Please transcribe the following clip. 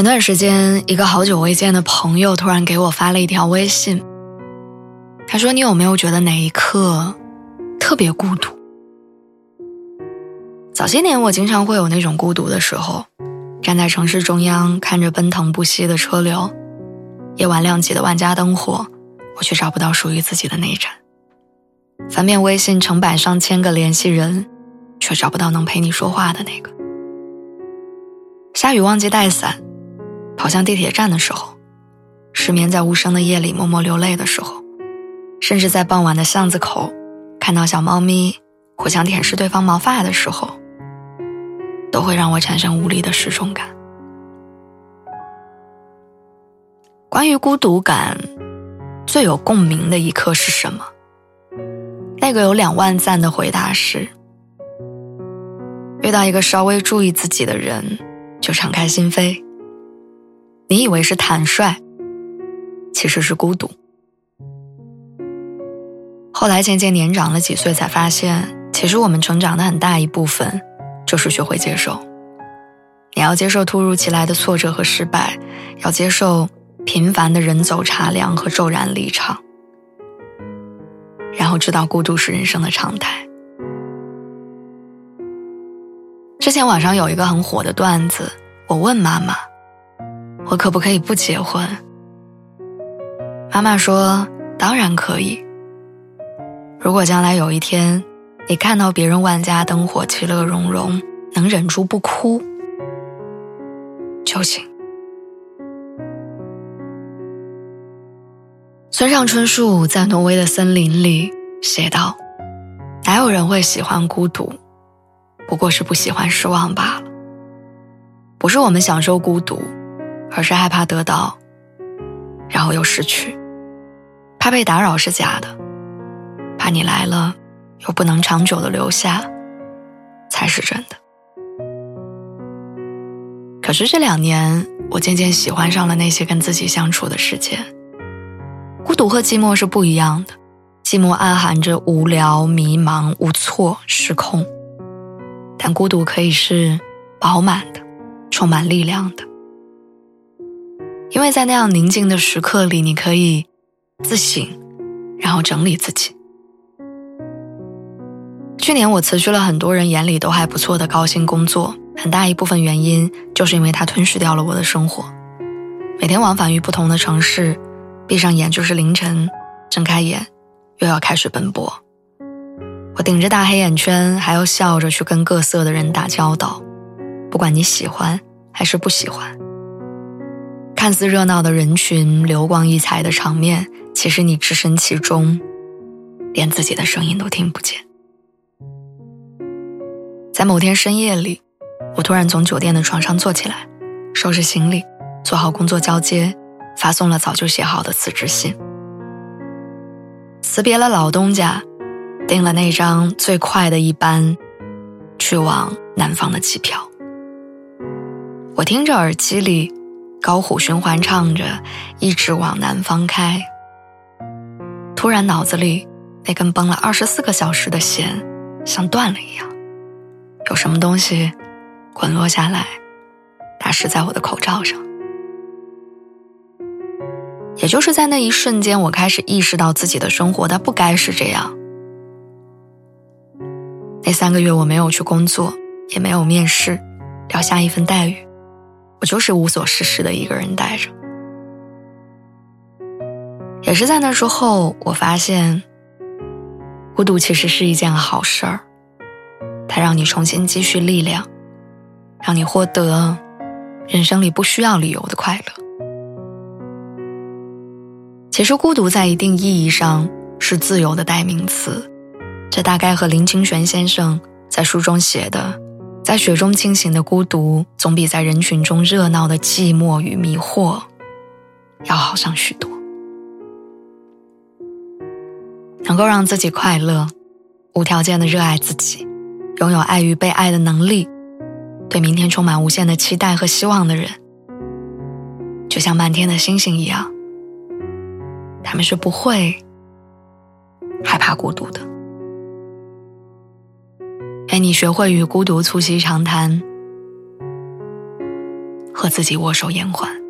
前段时间，一个好久未见的朋友突然给我发了一条微信。他说：“你有没有觉得哪一刻特别孤独？早些年，我经常会有那种孤独的时候，站在城市中央，看着奔腾不息的车流，夜晚亮起的万家灯火，我却找不到属于自己的那一盏。翻遍微信成百上千个联系人，却找不到能陪你说话的那个。下雨忘记带伞。”跑向地铁站的时候，失眠在无声的夜里默默流泪的时候，甚至在傍晚的巷子口，看到小猫咪互相舔舐对方毛发的时候，都会让我产生无力的失重感。关于孤独感，最有共鸣的一刻是什么？那个有两万赞的回答是：遇到一个稍微注意自己的人，就敞开心扉。你以为是坦率，其实是孤独。后来渐渐年长了几岁，才发现，其实我们成长的很大一部分，就是学会接受。你要接受突如其来的挫折和失败，要接受平凡的人走茶凉和骤然离场，然后知道孤独是人生的常态。之前网上有一个很火的段子，我问妈妈。我可不可以不结婚？妈妈说：“当然可以。如果将来有一天，你看到别人万家灯火、其乐融融，能忍住不哭就行。”村上春树在挪威的森林里写道：“哪有人会喜欢孤独？不过是不喜欢失望罢了。不是我们享受孤独。”而是害怕得到，然后又失去；怕被打扰是假的，怕你来了又不能长久的留下，才是真的。可是这两年，我渐渐喜欢上了那些跟自己相处的时间。孤独和寂寞是不一样的，寂寞暗含着无聊、迷茫、无措、失控，但孤独可以是饱满的，充满力量的。因为在那样宁静的时刻里，你可以自省，然后整理自己。去年我辞去了很多人眼里都还不错的高薪工作，很大一部分原因就是因为它吞噬掉了我的生活。每天往返于不同的城市，闭上眼就是凌晨，睁开眼又要开始奔波。我顶着大黑眼圈，还要笑着去跟各色的人打交道，不管你喜欢还是不喜欢。看似热闹的人群、流光溢彩的场面，其实你置身其中，连自己的声音都听不见。在某天深夜里，我突然从酒店的床上坐起来，收拾行李，做好工作交接，发送了早就写好的辞职信，辞别了老东家，订了那张最快的一班去往南方的机票。我听着耳机里。高虎循环唱着“一直往南方开”，突然脑子里那根绷了二十四个小时的弦像断了一样，有什么东西滚落下来，打湿在我的口罩上。也就是在那一瞬间，我开始意识到自己的生活它不该是这样。那三个月我没有去工作，也没有面试，聊下一份待遇。我就是无所事事的一个人待着，也是在那之后，我发现，孤独其实是一件好事儿，它让你重新积蓄力量，让你获得人生里不需要理由的快乐。其实，孤独在一定意义上是自由的代名词，这大概和林清玄先生在书中写的。在雪中清醒的孤独，总比在人群中热闹的寂寞与迷惑要好上许多。能够让自己快乐，无条件的热爱自己，拥有爱与被爱的能力，对明天充满无限的期待和希望的人，就像漫天的星星一样，他们是不会害怕孤独的。你学会与孤独促膝长谈，和自己握手言欢。